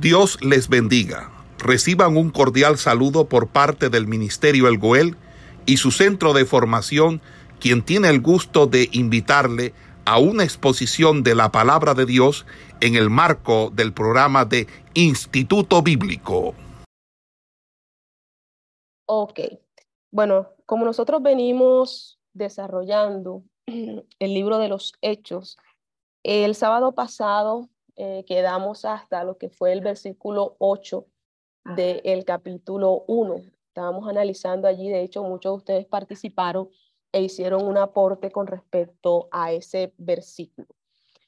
Dios les bendiga. Reciban un cordial saludo por parte del Ministerio El Goel y su centro de formación, quien tiene el gusto de invitarle a una exposición de la palabra de Dios en el marco del programa de Instituto Bíblico. Ok, bueno, como nosotros venimos desarrollando el libro de los hechos, el sábado pasado eh, quedamos hasta lo que fue el versículo 8 del capítulo 1. Estábamos analizando allí, de hecho muchos de ustedes participaron e hicieron un aporte con respecto a ese versículo.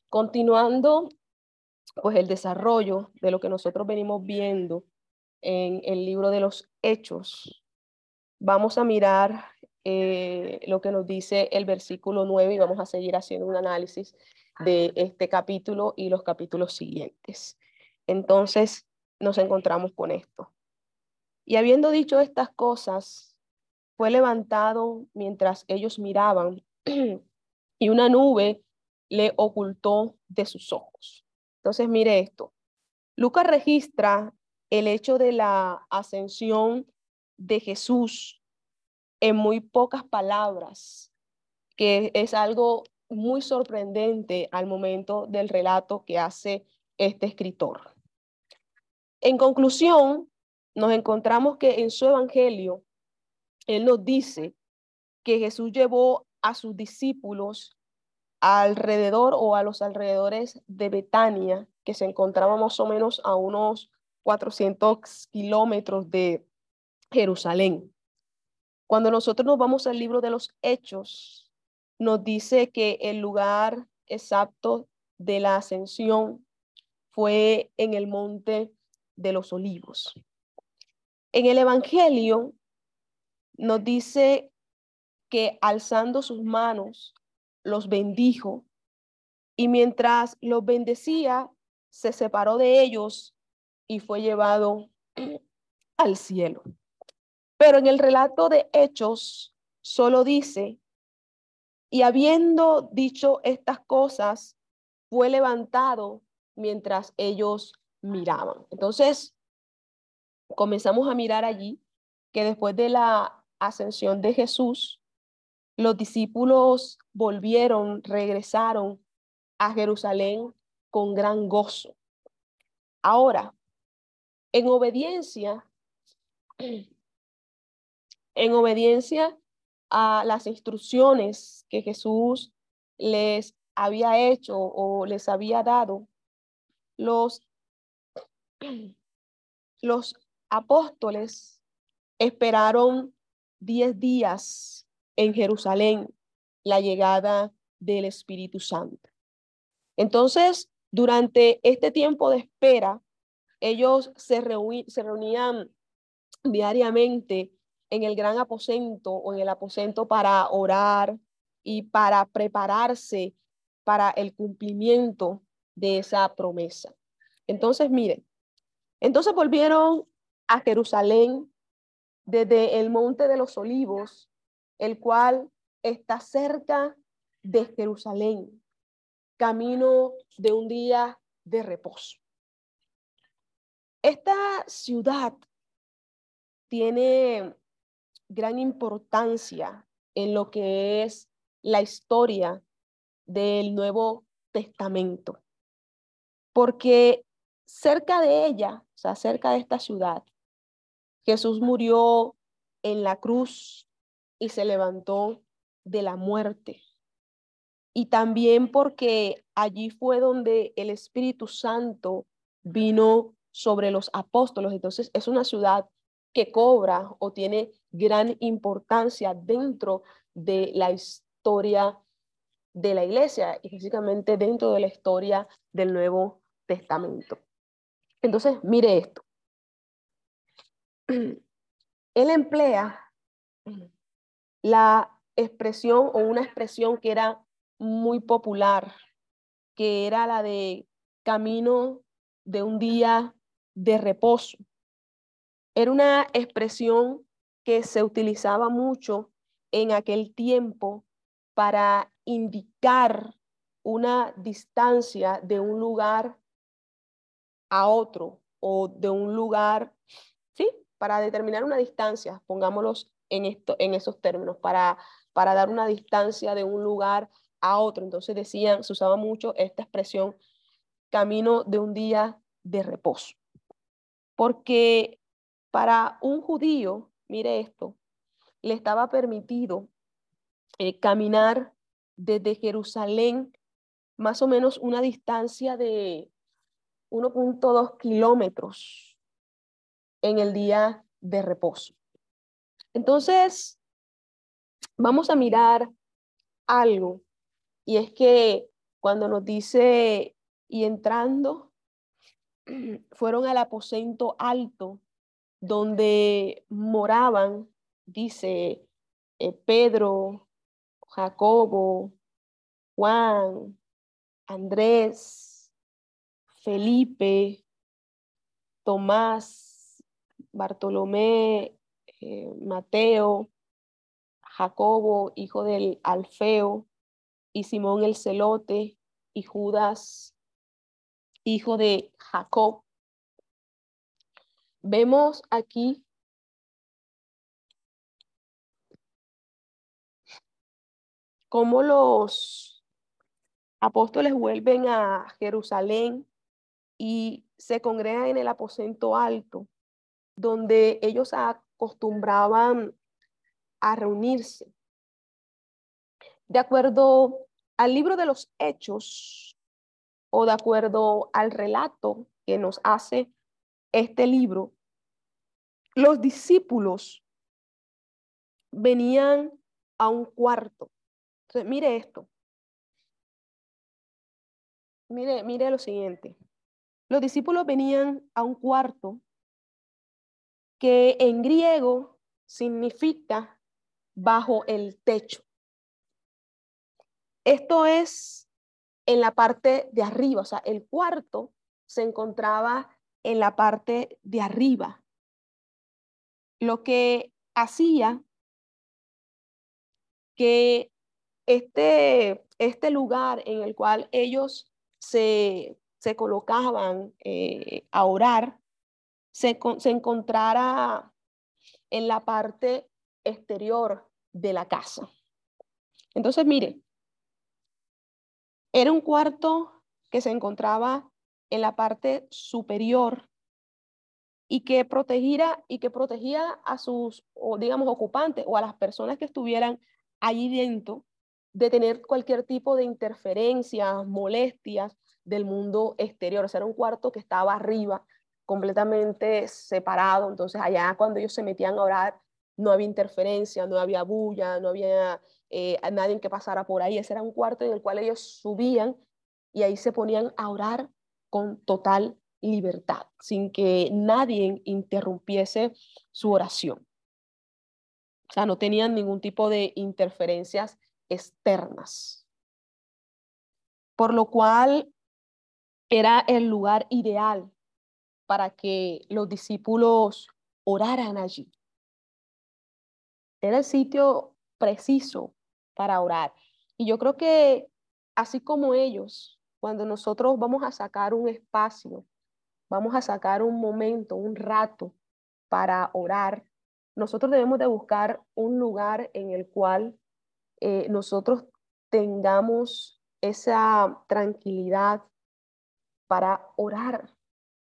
Continuando, pues el desarrollo de lo que nosotros venimos viendo en el libro de los hechos, vamos a mirar eh, lo que nos dice el versículo 9 y vamos a seguir haciendo un análisis de este capítulo y los capítulos siguientes. Entonces nos encontramos con esto. Y habiendo dicho estas cosas, fue levantado mientras ellos miraban y una nube le ocultó de sus ojos. Entonces mire esto. Lucas registra el hecho de la ascensión de Jesús en muy pocas palabras, que es algo muy sorprendente al momento del relato que hace este escritor. En conclusión, nos encontramos que en su evangelio, él nos dice que Jesús llevó a sus discípulos alrededor o a los alrededores de Betania, que se encontraba más o menos a unos 400 kilómetros de Jerusalén. Cuando nosotros nos vamos al libro de los Hechos, nos dice que el lugar exacto de la ascensión fue en el monte de los olivos. En el Evangelio nos dice que alzando sus manos los bendijo y mientras los bendecía se separó de ellos y fue llevado al cielo. Pero en el relato de Hechos solo dice y habiendo dicho estas cosas, fue levantado mientras ellos miraban. Entonces, comenzamos a mirar allí que después de la ascensión de Jesús, los discípulos volvieron, regresaron a Jerusalén con gran gozo. Ahora, en obediencia, en obediencia a las instrucciones que Jesús les había hecho o les había dado, los, los apóstoles esperaron diez días en Jerusalén la llegada del Espíritu Santo. Entonces, durante este tiempo de espera, ellos se, se reunían diariamente en el gran aposento o en el aposento para orar y para prepararse para el cumplimiento de esa promesa. Entonces, miren, entonces volvieron a Jerusalén desde el monte de los olivos, el cual está cerca de Jerusalén, camino de un día de reposo. Esta ciudad tiene gran importancia en lo que es la historia del Nuevo Testamento, porque cerca de ella, o sea, cerca de esta ciudad, Jesús murió en la cruz y se levantó de la muerte. Y también porque allí fue donde el Espíritu Santo vino sobre los apóstoles. Entonces es una ciudad que cobra o tiene gran importancia dentro de la historia de la iglesia y físicamente dentro de la historia del Nuevo Testamento. Entonces, mire esto. Él emplea la expresión o una expresión que era muy popular, que era la de camino de un día de reposo. Era una expresión que se utilizaba mucho en aquel tiempo para indicar una distancia de un lugar a otro o de un lugar, ¿sí? Para determinar una distancia, pongámoslos en, esto, en esos términos, para, para dar una distancia de un lugar a otro. Entonces decían, se usaba mucho esta expresión, camino de un día de reposo. Porque para un judío, mire esto, le estaba permitido eh, caminar desde Jerusalén más o menos una distancia de 1.2 kilómetros en el día de reposo. Entonces, vamos a mirar algo, y es que cuando nos dice, y entrando, fueron al aposento alto, donde moraban, dice eh, Pedro, Jacobo, Juan, Andrés, Felipe, Tomás, Bartolomé, eh, Mateo, Jacobo, hijo del Alfeo, y Simón el Celote, y Judas, hijo de Jacob. Vemos aquí cómo los apóstoles vuelven a Jerusalén y se congregan en el aposento alto, donde ellos acostumbraban a reunirse. De acuerdo al libro de los hechos o de acuerdo al relato que nos hace este libro, los discípulos venían a un cuarto. Entonces, mire esto. Mire, mire lo siguiente. Los discípulos venían a un cuarto que en griego significa bajo el techo. Esto es en la parte de arriba, o sea, el cuarto se encontraba en la parte de arriba. Lo que hacía que este, este lugar en el cual ellos se, colocaban eh, a orar, se, se encontrara en la parte exterior de la casa. Entonces, mire, era un cuarto que se encontraba en la parte superior y que protegiera y que protegía a sus, digamos, ocupantes o a las personas que estuvieran allí dentro de tener cualquier tipo de interferencias, molestias del mundo exterior. O era un cuarto que estaba arriba, completamente separado. Entonces, allá cuando ellos se metían a orar, no había interferencia, no había bulla, no había eh, nadie que pasara por ahí. Ese era un cuarto en el cual ellos subían y ahí se ponían a orar con total libertad, sin que nadie interrumpiese su oración. O sea, no tenían ningún tipo de interferencias externas. Por lo cual era el lugar ideal para que los discípulos oraran allí. Era el sitio preciso para orar. Y yo creo que así como ellos, cuando nosotros vamos a sacar un espacio, vamos a sacar un momento, un rato para orar, nosotros debemos de buscar un lugar en el cual eh, nosotros tengamos esa tranquilidad para orar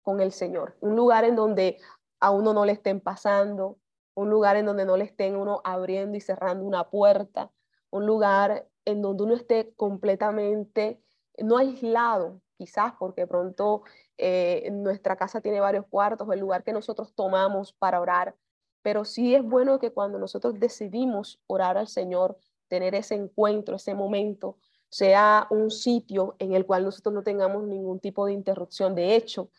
con el Señor. Un lugar en donde a uno no le estén pasando, un lugar en donde no le estén uno abriendo y cerrando una puerta, un lugar en donde uno esté completamente, no aislado, quizás porque pronto eh, nuestra casa tiene varios cuartos, el lugar que nosotros tomamos para orar, pero sí es bueno que cuando nosotros decidimos orar al Señor, tener ese encuentro, ese momento, sea un sitio en el cual nosotros no tengamos ningún tipo de interrupción. De hecho,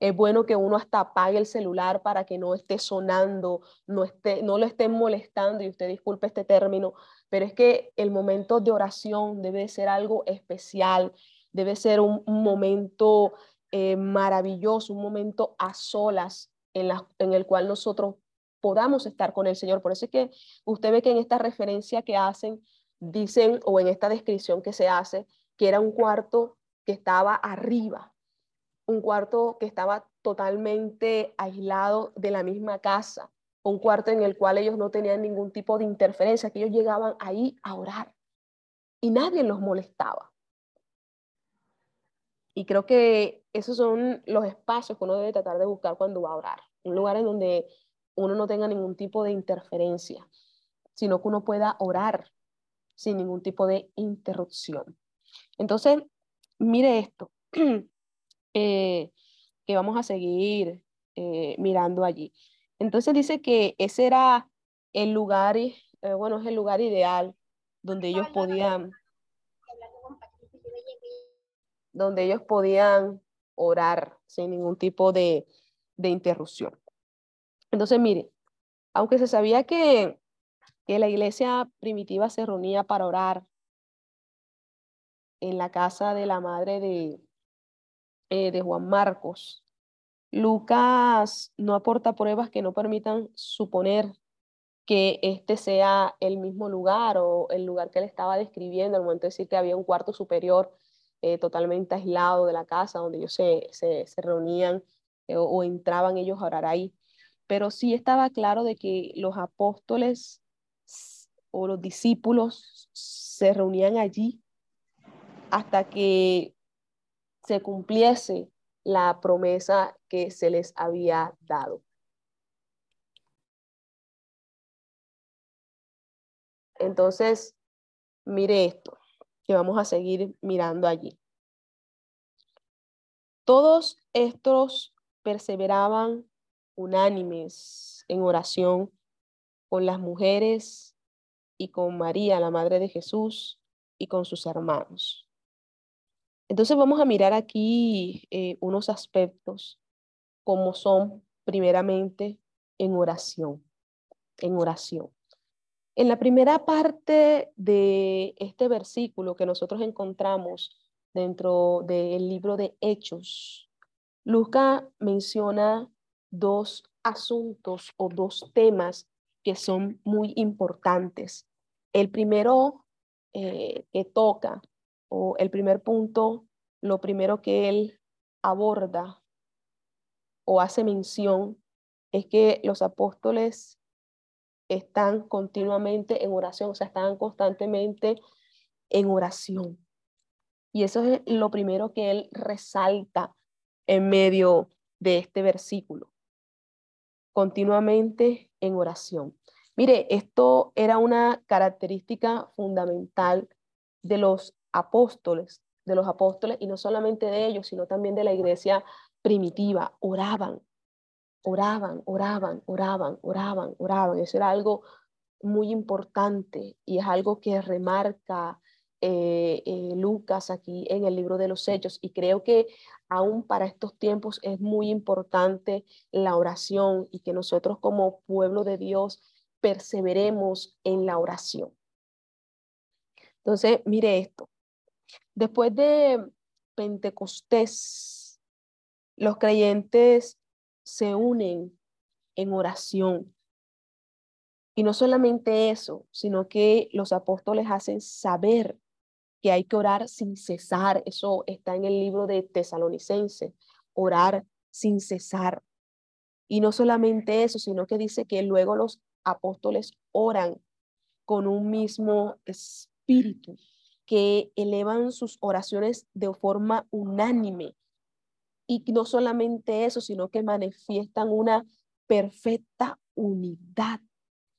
es bueno que uno hasta apague el celular para que no esté sonando, no, esté, no lo estén molestando, y usted disculpe este término, pero es que el momento de oración debe ser algo especial, debe ser un, momento eh, maravilloso, un momento a solas en, la, en el cual nosotros podamos estar con el Señor. Por eso es que usted ve que en esta referencia que hacen, dicen, o en esta descripción que se hace, que era un cuarto que estaba arriba, un cuarto que estaba totalmente aislados de la misma casa, un cuarto en el cual ellos no tenían ningún tipo de interferencia, que ellos llegaban ahí a orar y nadie los molestaba. Y creo que esos son los espacios que uno debe tratar de buscar cuando va a orar, un lugar en donde uno no tenga ningún tipo de interferencia, sino que uno pueda orar sin ningún tipo de interrupción. Entonces, mire esto, eh, que vamos a seguir eh, mirando allí. Entonces dice que ese era el lugar, eh, bueno, es el lugar ideal donde ellos podían, donde ellos podían orar sin ningún tipo de, de interrupción. Entonces, mire, aunque se sabía que, que la iglesia primitiva se reunía para orar en la casa de la madre de, eh, de Juan Marcos, Lucas no aporta pruebas que no permitan suponer que este sea el mismo lugar o el lugar que él estaba describiendo al momento de decir que había un cuarto superior eh, totalmente aislado de la casa donde ellos se, se, reunían eh, o, entraban ellos a orar ahí. Pero sí estaba claro de que los apóstoles o los discípulos se reunían allí hasta que se cumpliese la promesa que se les había dado. Entonces, mire esto, que vamos a seguir mirando allí. Todos estos perseveraban unánimes en oración con las mujeres y con María, la Madre de Jesús, y con sus hermanos. Entonces vamos a mirar aquí eh, unos aspectos como son primeramente en oración, en oración. En la primera parte de este versículo que nosotros encontramos dentro del libro de Hechos, Lucas menciona dos asuntos o dos temas que son muy importantes. El primero eh, que toca o el primer punto, lo primero que él aborda o hace mención es que los apóstoles están continuamente en oración, o sea, están constantemente en oración. Y eso es lo primero que él resalta en medio de este versículo. Continuamente en oración. Mire, esto era una característica fundamental de los apóstoles, de los apóstoles, y no solamente de ellos, sino también de la iglesia primitiva, oraban, oraban, oraban, oraban, oraban, oraban. Eso era algo muy importante y es algo que remarca eh, eh, Lucas aquí en el libro de los Hechos. Y creo que aún para estos tiempos es muy importante la oración y que nosotros como pueblo de Dios perseveremos en la oración. Entonces, mire esto. Después de Pentecostés, los creyentes se unen en oración. Y no solamente eso, sino que los apóstoles hacen saber que hay que orar sin cesar. Eso está en el libro de Tesalonicense, orar sin cesar. Y no solamente eso, sino que dice que luego los apóstoles oran con un mismo espíritu que elevan sus oraciones de forma unánime. Y no solamente eso, sino que manifiestan una perfecta unidad.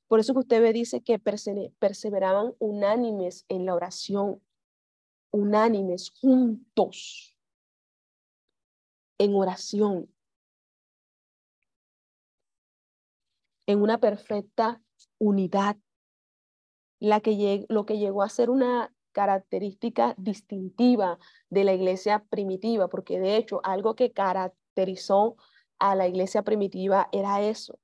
Por eso que usted dice que perseveraban unánimes en la oración, unánimes, juntos, en oración, en una perfecta unidad, la que lo que llegó a ser una característica distintiva de la iglesia primitiva, porque de hecho algo que caracterizó a la iglesia primitiva era eso,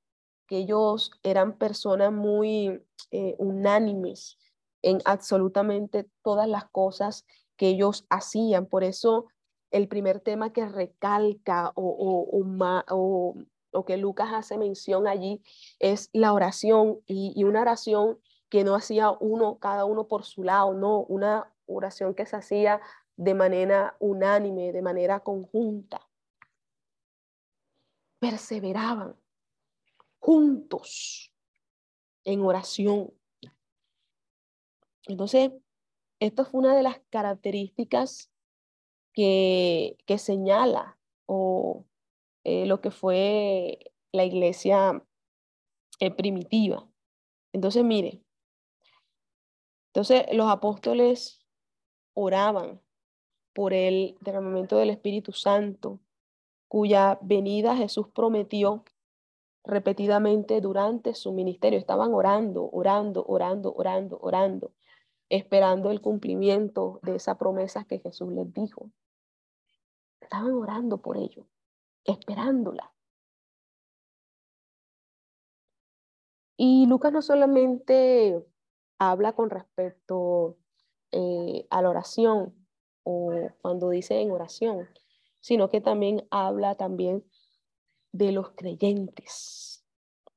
que ellos eran personas muy eh, unánimes en absolutamente todas las cosas que ellos hacían. Por eso el primer tema que recalca o, o, que Lucas hace mención allí es la oración y una oración que no hacía uno, cada uno por su lado, no, una oración que se hacía de manera unánime, de manera conjunta. perseveraban juntos en oración. Entonces, esto fue una de las características que, que señala o eh, lo que fue la iglesia eh, primitiva. Entonces, mire, entonces los apóstoles oraban por el derramamiento del Espíritu Santo, cuya venida Jesús prometió repetidamente durante su ministerio. Estaban orando, orando, orando, orando, orando, esperando el cumplimiento de esa promesa que Jesús les dijo. Estaban orando por ello, esperándola. Y Lucas no solamente habla con respecto eh, a la oración o cuando dice en oración, sino que también habla también de los creyentes.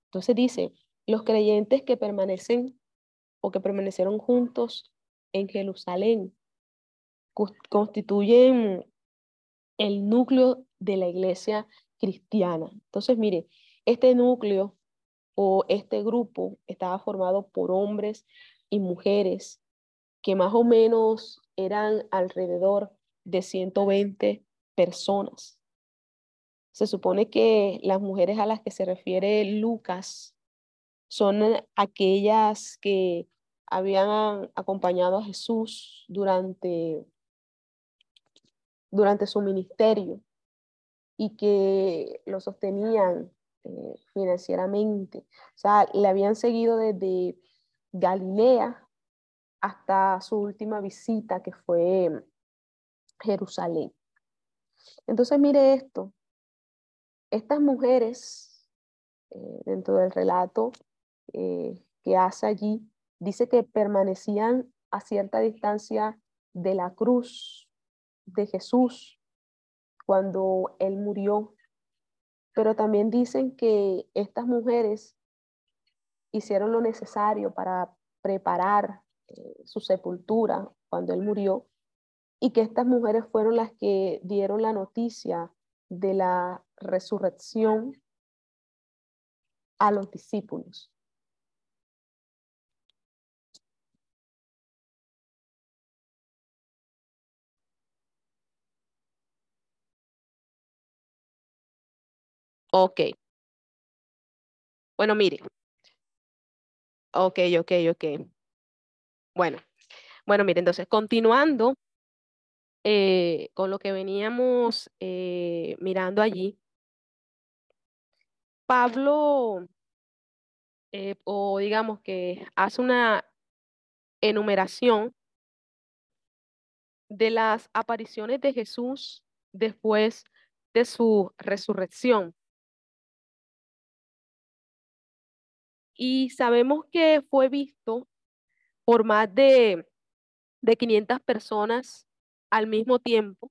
Entonces dice, los creyentes que permanecen o que permanecieron juntos en Jerusalén constituyen el núcleo de la iglesia cristiana. Entonces, mire, este núcleo o este grupo estaba formado por hombres y mujeres que más o menos eran alrededor de 120 personas. Se supone que las mujeres a las que se refiere Lucas son aquellas que habían acompañado a Jesús durante, durante su ministerio y que lo sostenían eh, financieramente. O sea, le habían seguido desde Galilea hasta su última visita que fue Jerusalén. Entonces mire esto, estas mujeres, eh, dentro del relato eh, que hace allí, dice que permanecían a cierta distancia de la cruz de Jesús cuando él murió. Pero también dicen que estas mujeres hicieron lo necesario para preparar eh, su sepultura cuando él murió y que estas mujeres fueron las que dieron la noticia de la resurrección a los discípulos. Ok. Bueno, mire. Ok, ok, ok. Bueno, bueno, mire, entonces, continuando eh, con lo que veníamos eh, mirando allí, Pablo, eh, o digamos que hace una enumeración de las apariciones de Jesús después de su resurrección. Y sabemos que fue visto por más de, de 500 personas al mismo tiempo.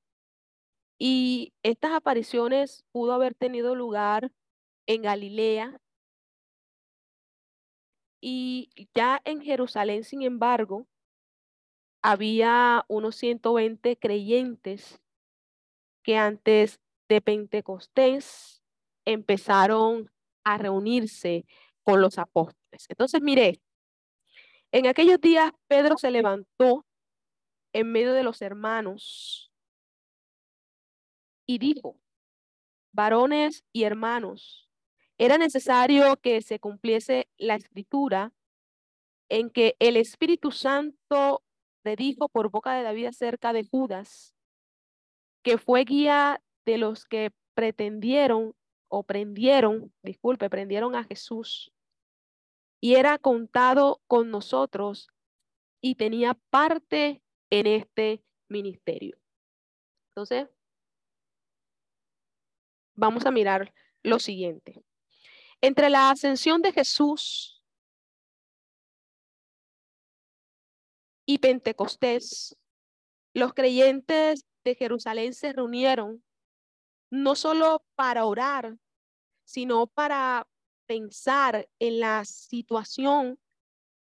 Y estas apariciones pudo haber tenido lugar en Galilea. Y ya en Jerusalén, sin embargo, había unos 120 creyentes que antes de Pentecostés empezaron a reunirse con los apóstoles. Entonces, mire, en aquellos días Pedro se levantó en medio de los hermanos y dijo, varones y hermanos, era necesario que se cumpliese la escritura en que el Espíritu Santo predijo por boca de David acerca de Judas, que fue guía de los que pretendieron o prendieron, disculpe, prendieron a Jesús y era contado con nosotros y tenía parte en este ministerio. Entonces, vamos a mirar lo siguiente. Entre la ascensión de Jesús y Pentecostés, los creyentes de Jerusalén se reunieron no solo para orar, sino para pensar en la situación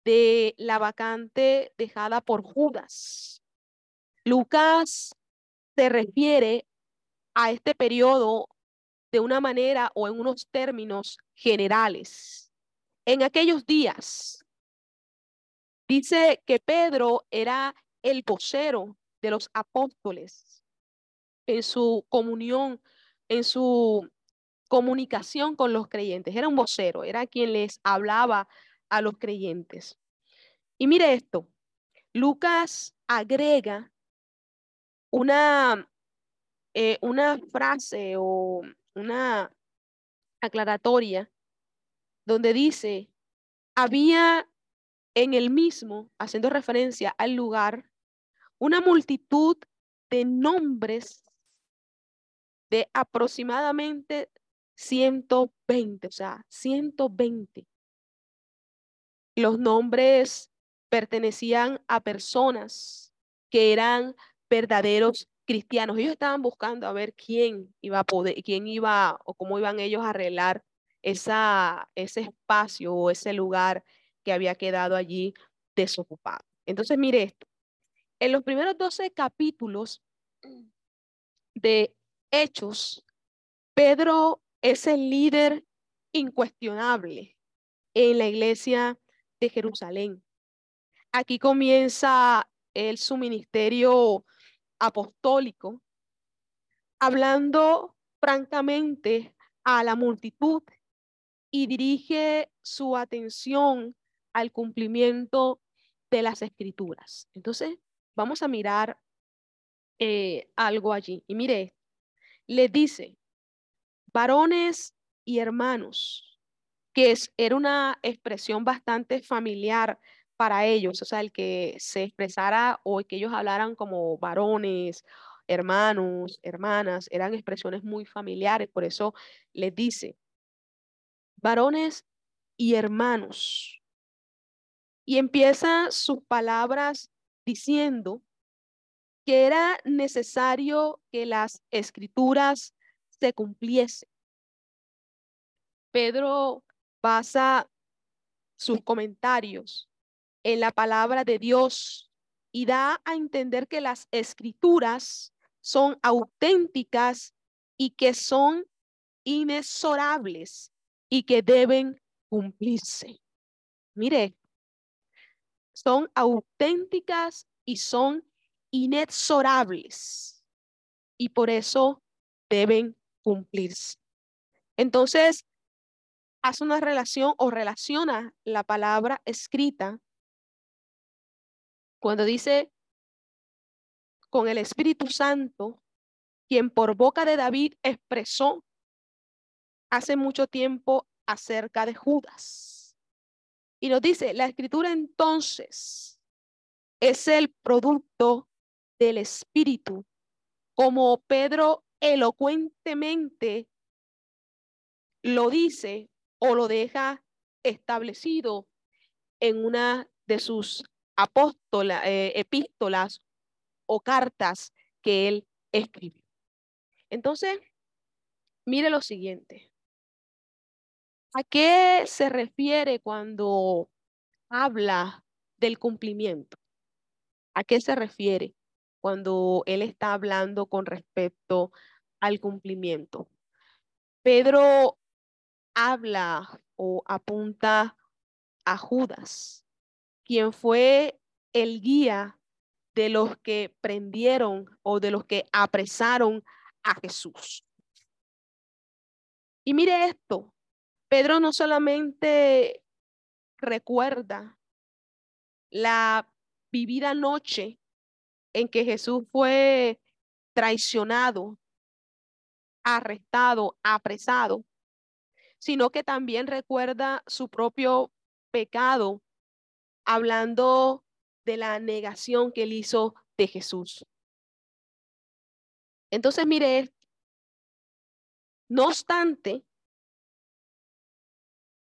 de la vacante dejada por Judas. Lucas se refiere a este periodo de una manera o en unos términos generales. En aquellos días, dice que Pedro era el vocero de los apóstoles en su comunión, en su comunicación con los creyentes. Era un vocero, era quien les hablaba a los creyentes. Y mire esto, Lucas agrega una, eh, una frase o una aclaratoria donde dice, había en el mismo, haciendo referencia al lugar, una multitud de nombres de aproximadamente 120, o sea, 120. Los nombres pertenecían a personas que eran verdaderos cristianos. Ellos estaban buscando a ver quién iba a poder, quién iba o cómo iban ellos a arreglar esa, ese espacio o ese lugar que había quedado allí desocupado. Entonces, mire esto. En los primeros 12 capítulos de Hechos, Pedro es el líder incuestionable en la iglesia de Jerusalén. Aquí comienza el, su ministerio apostólico, hablando francamente a la multitud y dirige su atención al cumplimiento de las escrituras. Entonces, vamos a mirar eh, algo allí. Y mire, le dice, varones y hermanos, que es, era una expresión bastante familiar para ellos, o sea, el que se expresara o que ellos hablaran como varones, hermanos, hermanas, eran expresiones muy familiares, por eso les dice, varones y hermanos. Y empieza sus palabras diciendo que era necesario que las escrituras se cumpliesen. Pedro basa sus comentarios en la palabra de Dios y da a entender que las escrituras son auténticas y que son inexorables y que deben cumplirse. Mire, son auténticas y son inexorables y por eso deben cumplirse. Entonces, hace una relación o relaciona la palabra escrita cuando dice con el Espíritu Santo, quien por boca de David expresó hace mucho tiempo acerca de Judas. Y nos dice, la escritura entonces es el producto del Espíritu, como Pedro elocuentemente lo dice o lo deja establecido en una de sus apóstolas, eh, epístolas o cartas que él escribió. Entonces, mire lo siguiente. ¿A qué se refiere cuando habla del cumplimiento? ¿A qué se refiere cuando él está hablando con respecto al cumplimiento? Pedro habla o apunta a Judas, quien fue el guía de los que prendieron o de los que apresaron a Jesús. Y mire esto, Pedro no solamente recuerda la vivida noche en que Jesús fue traicionado, arrestado, apresado, sino que también recuerda su propio pecado, hablando de la negación que él hizo de Jesús. Entonces, mire, no obstante,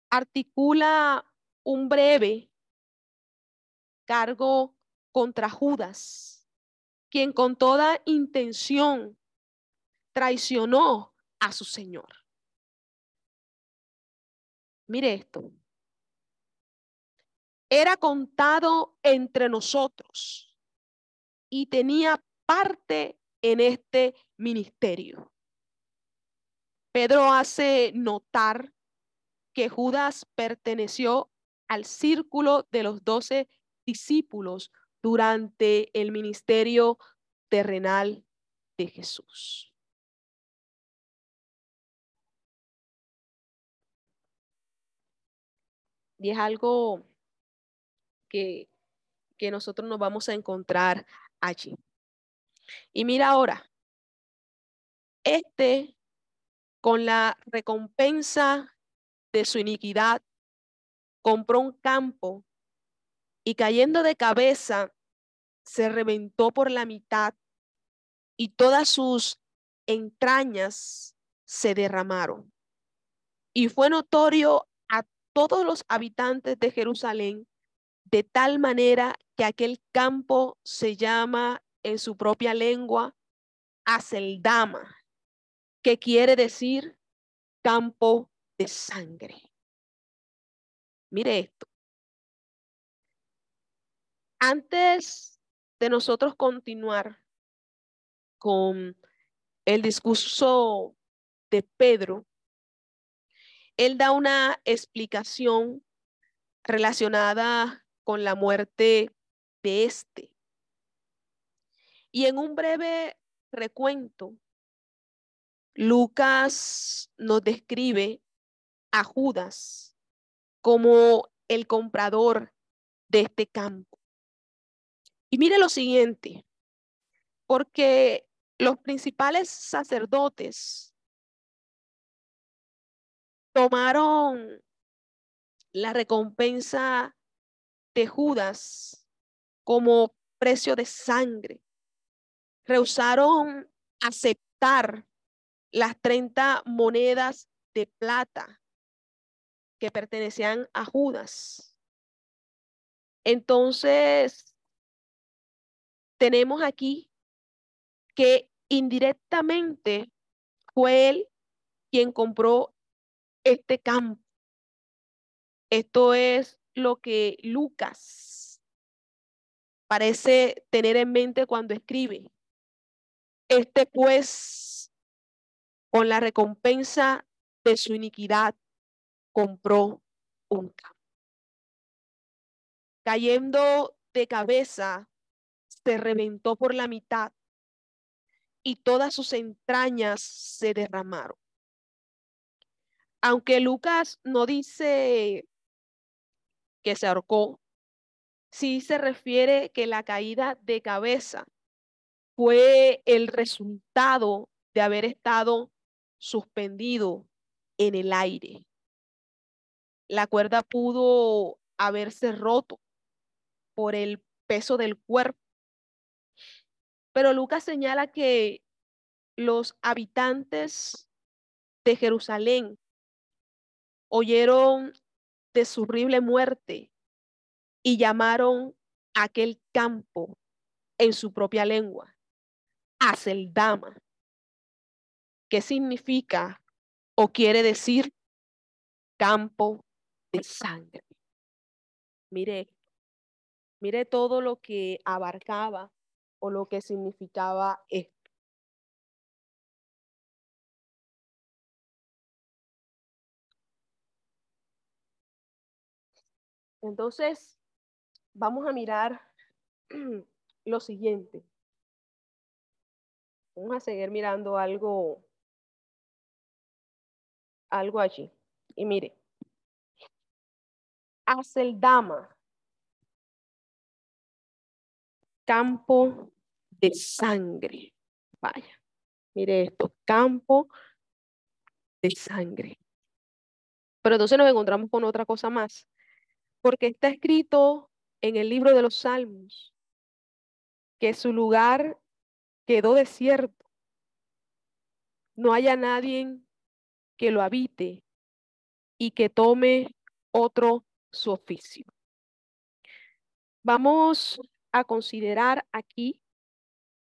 articula un breve cargo contra Judas, quien con toda intención traicionó a su Señor. Mire esto. Era contado entre nosotros y tenía parte en este ministerio. Pedro hace notar que Judas perteneció al círculo de los doce discípulos durante el ministerio terrenal de Jesús. Y es algo que, que nosotros nos vamos a encontrar allí. Y mira ahora, este con la recompensa de su iniquidad, compró un campo y cayendo de cabeza, se reventó por la mitad y todas sus entrañas se derramaron. Y fue notorio a todos los habitantes de Jerusalén, de tal manera que aquel campo se llama en su propia lengua Aseldama, que quiere decir campo de sangre. Mire esto. Antes de nosotros continuar con el discurso de Pedro, él da una explicación relacionada con la muerte de este. Y en un breve recuento, Lucas nos describe a Judas como el comprador de este campo. Y mire lo siguiente, porque los principales sacerdotes tomaron la recompensa de Judas como precio de sangre. Rehusaron aceptar las 30 monedas de plata que pertenecían a Judas. Entonces, tenemos aquí que indirectamente fue él quien compró este campo. Esto es lo que Lucas parece tener en mente cuando escribe. Este pues con la recompensa de su iniquidad, compró un campo. Cayendo de cabeza, se reventó por la mitad y todas sus entrañas se derramaron. Aunque Lucas no dice que se ahorcó, sí se refiere que la caída de cabeza fue el resultado de haber estado suspendido en el aire. La cuerda pudo haberse roto por el peso del cuerpo. Pero Lucas señala que los habitantes de Jerusalén oyeron de su horrible muerte y llamaron aquel campo en su propia lengua, Aseldama, ¿Qué significa o quiere decir campo de sangre? Mire, mire todo lo que abarcaba o lo que significaba esto. Entonces, vamos a mirar lo siguiente. Vamos a seguir mirando algo algo allí. Y mire, Aceldama, campo de sangre. Vaya, mire esto, campo de sangre. Pero entonces nos encontramos con otra cosa más, porque está escrito en el libro de los Salmos que su lugar quedó desierto. No haya nadie que lo habite y que tome otro su oficio. Vamos a considerar aquí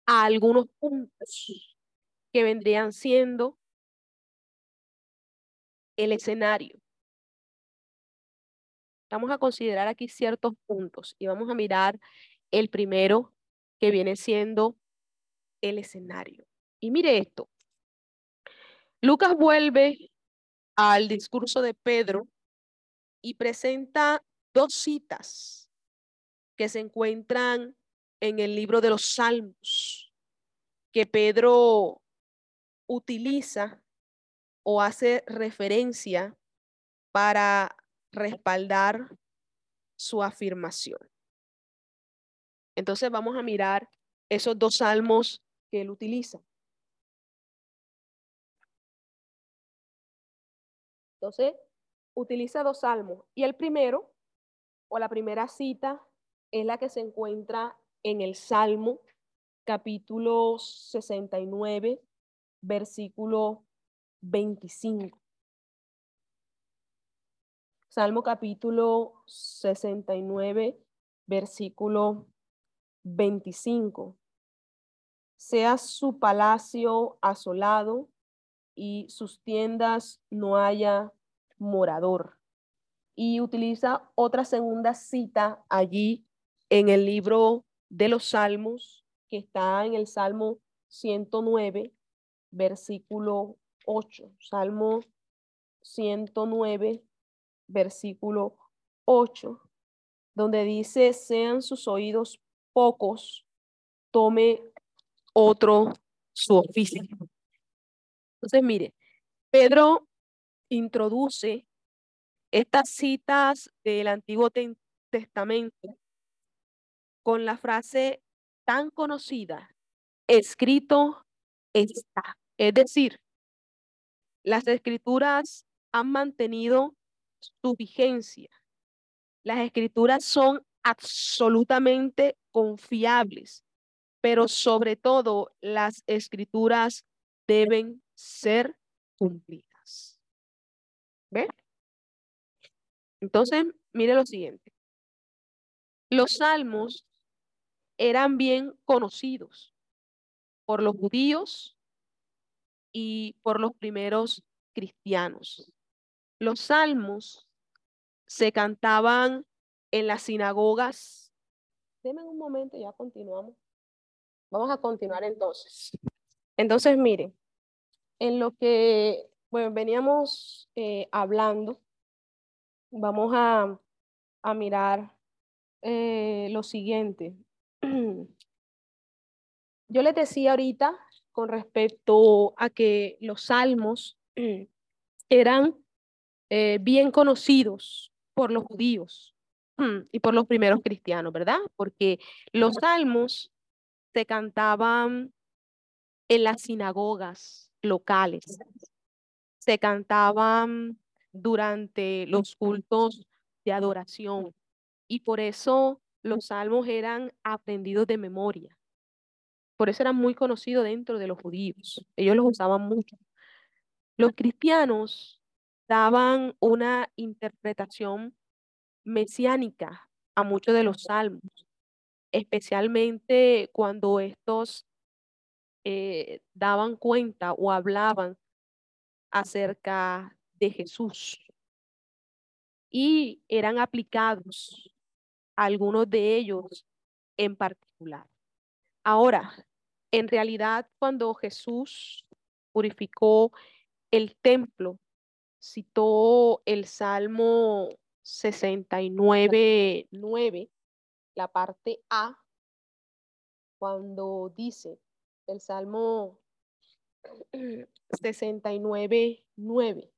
algunos puntos que vendrían siendo el escenario. Vamos a considerar aquí ciertos puntos y vamos a mirar el primero que viene siendo el escenario. Y mire esto, Lucas vuelve al discurso de Pedro y presenta dos citas que se encuentran en el libro de los Salmos, que Pedro utiliza o hace referencia para respaldar su afirmación. Entonces vamos a mirar esos dos salmos que él utiliza. Entonces, utiliza dos salmos. Y el primero, o la primera cita, es la que se encuentra en el Salmo capítulo 69, versículo 25. Salmo capítulo 69, versículo 25. Sea su palacio asolado y sus tiendas no haya morador. Y utiliza otra segunda cita allí en el libro de los Salmos, que está en el Salmo 109, versículo 8. Salmo 109, versículo 8, donde dice, sean sus oídos pocos, tome otro su oficio. Entonces, mire, Pedro introduce estas citas del Antiguo Testamento con la frase tan conocida, escrito está. Es decir, las escrituras han mantenido su vigencia. Las escrituras son absolutamente confiables, pero sobre todo las escrituras deben ser cumplidas. ¿Ve? Entonces, mire lo siguiente. Los salmos eran bien conocidos por los judíos y por los primeros cristianos. Los salmos se cantaban en las sinagogas. Deme un momento, ya continuamos. Vamos a continuar entonces. Entonces, miren, en lo que bueno, veníamos eh, hablando, vamos a, a mirar eh, lo siguiente. Yo les decía ahorita con respecto a que los salmos eran eh, bien conocidos por los judíos y por los primeros cristianos, ¿verdad? Porque los salmos se cantaban en las sinagogas locales, se cantaban durante los cultos de adoración y por eso los salmos eran aprendidos de memoria. Por eso eran muy conocidos dentro de los judíos. Ellos los usaban mucho. Los cristianos daban una interpretación mesiánica a muchos de los salmos, especialmente cuando estos eh, daban cuenta o hablaban acerca de Jesús y eran aplicados algunos de ellos en particular. Ahora, en realidad, cuando Jesús purificó el templo, citó el Salmo 69, 9, la parte A, cuando dice el Salmo 69, 9,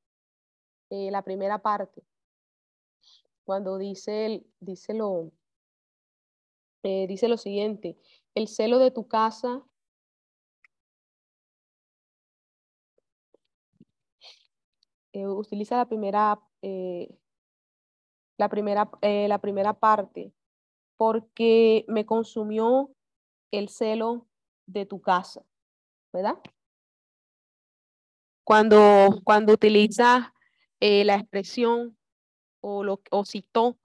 eh, la primera parte, cuando dice, dice, lo, eh, dice lo siguiente, el celo de tu casa eh, utiliza la primera, eh, la, primera, la primera parte, porque me consumió el celo de tu casa, ¿verdad? Cuando, cuando utiliza la expresión o, lo, o citó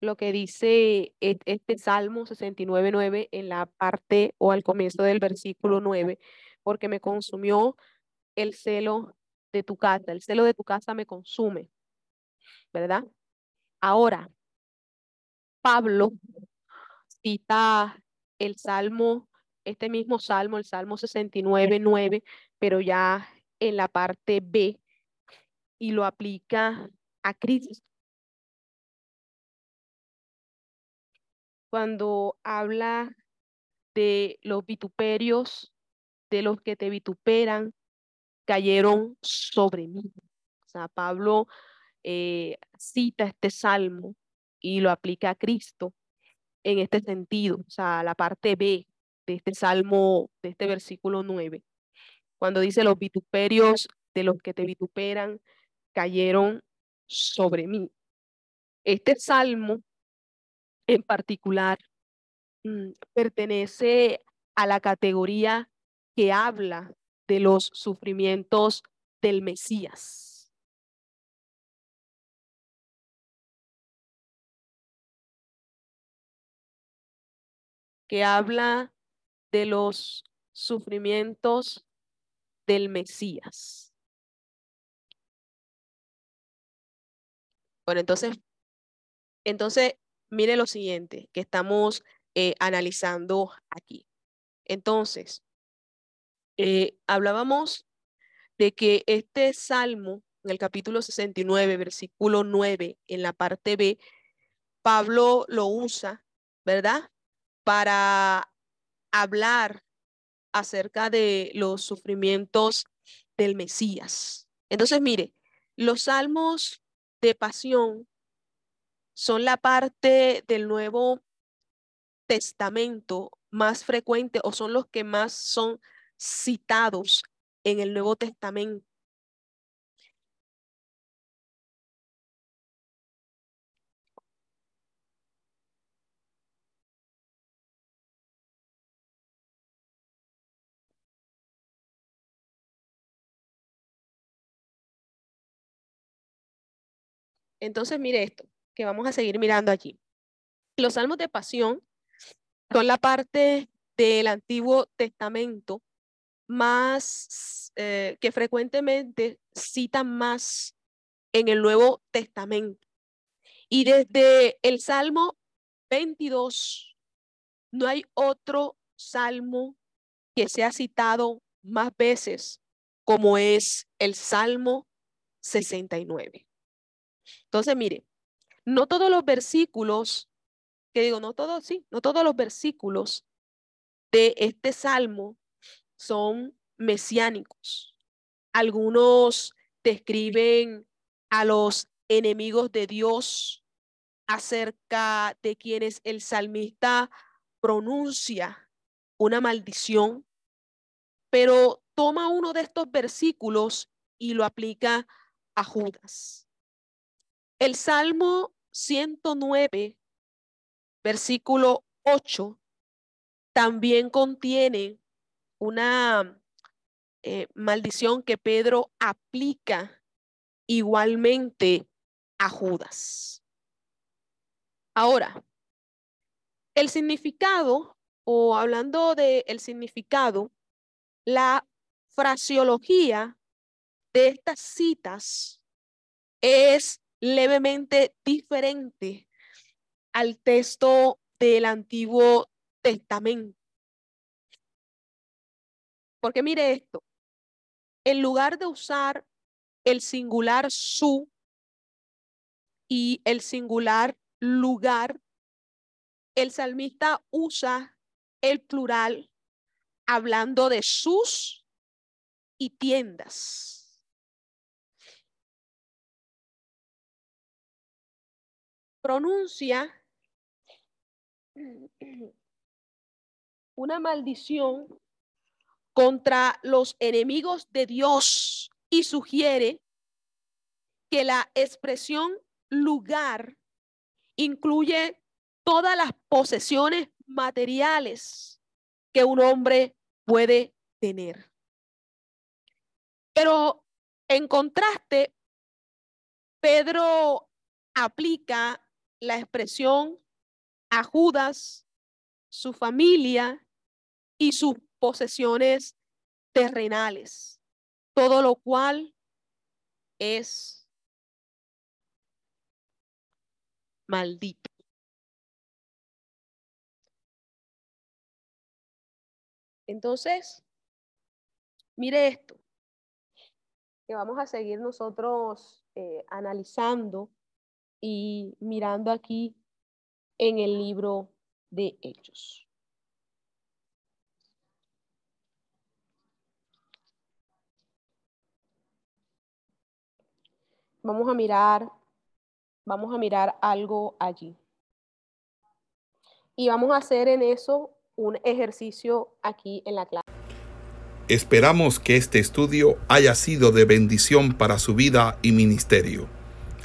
lo que dice e, este Salmo 69.9 en la parte o al comienzo del versículo 9, porque me consumió el celo de tu casa, el celo de tu casa me consume, ¿verdad? Ahora, Pablo cita el Salmo, este mismo Salmo, el Salmo 69.9, pero ya en la parte B y lo aplica a Cristo. Cuando habla de los vituperios, de los que te vituperan, cayeron sobre mí. O sea, Pablo eh, cita este salmo y lo aplica a Cristo en este sentido, o sea, la parte B de este salmo, de este versículo 9, cuando dice los vituperios de los que te vituperan cayeron sobre mí. Este salmo en particular mm, pertenece a la categoría que habla de los sufrimientos del Mesías. que habla de los sufrimientos del Mesías. Bueno, entonces, entonces, mire lo siguiente que estamos eh, analizando aquí. Entonces, eh, hablábamos de que este salmo, en el capítulo 69, versículo 9, en la parte B, Pablo lo usa, ¿verdad? Para hablar acerca de los sufrimientos del Mesías. Entonces, mire, los salmos de pasión son la parte del Nuevo Testamento más frecuente o son los que más son citados en el Nuevo Testamento. Entonces, mire esto, que vamos a seguir mirando allí. Los salmos de pasión son la parte del Antiguo Testamento más eh, que frecuentemente citan más en el Nuevo Testamento. Y desde el Salmo 22, no hay otro salmo que sea citado más veces como es el Salmo 69. Entonces, mire, no todos los versículos, que digo, no todos, sí, no todos los versículos de este salmo son mesiánicos. Algunos describen a los enemigos de Dios acerca de quienes el salmista pronuncia una maldición, pero toma uno de estos versículos y lo aplica a Judas. El Salmo 109, versículo 8, también contiene una eh, maldición que Pedro aplica igualmente a Judas. Ahora, el significado, o hablando del el significado, la fraseología de estas citas es levemente diferente al texto del Antiguo Testamento. Porque mire esto, en lugar de usar el singular su y el singular lugar, el salmista usa el plural hablando de sus y tiendas. Pronuncia una maldición contra los enemigos de Dios y sugiere que la expresión lugar incluye todas las posesiones materiales que un hombre puede tener. Pero en contraste, Pedro aplica la expresión a Judas, su familia y sus posesiones terrenales, todo lo cual es maldito. Entonces, mire esto. que vamos a seguir nosotros eh, analizando y mirando aquí en el libro de Hechos. Vamos a mirar, vamos a mirar algo allí. Y vamos a hacer en eso un ejercicio aquí en la clase. Esperamos que este estudio haya sido de bendición para su vida y ministerio.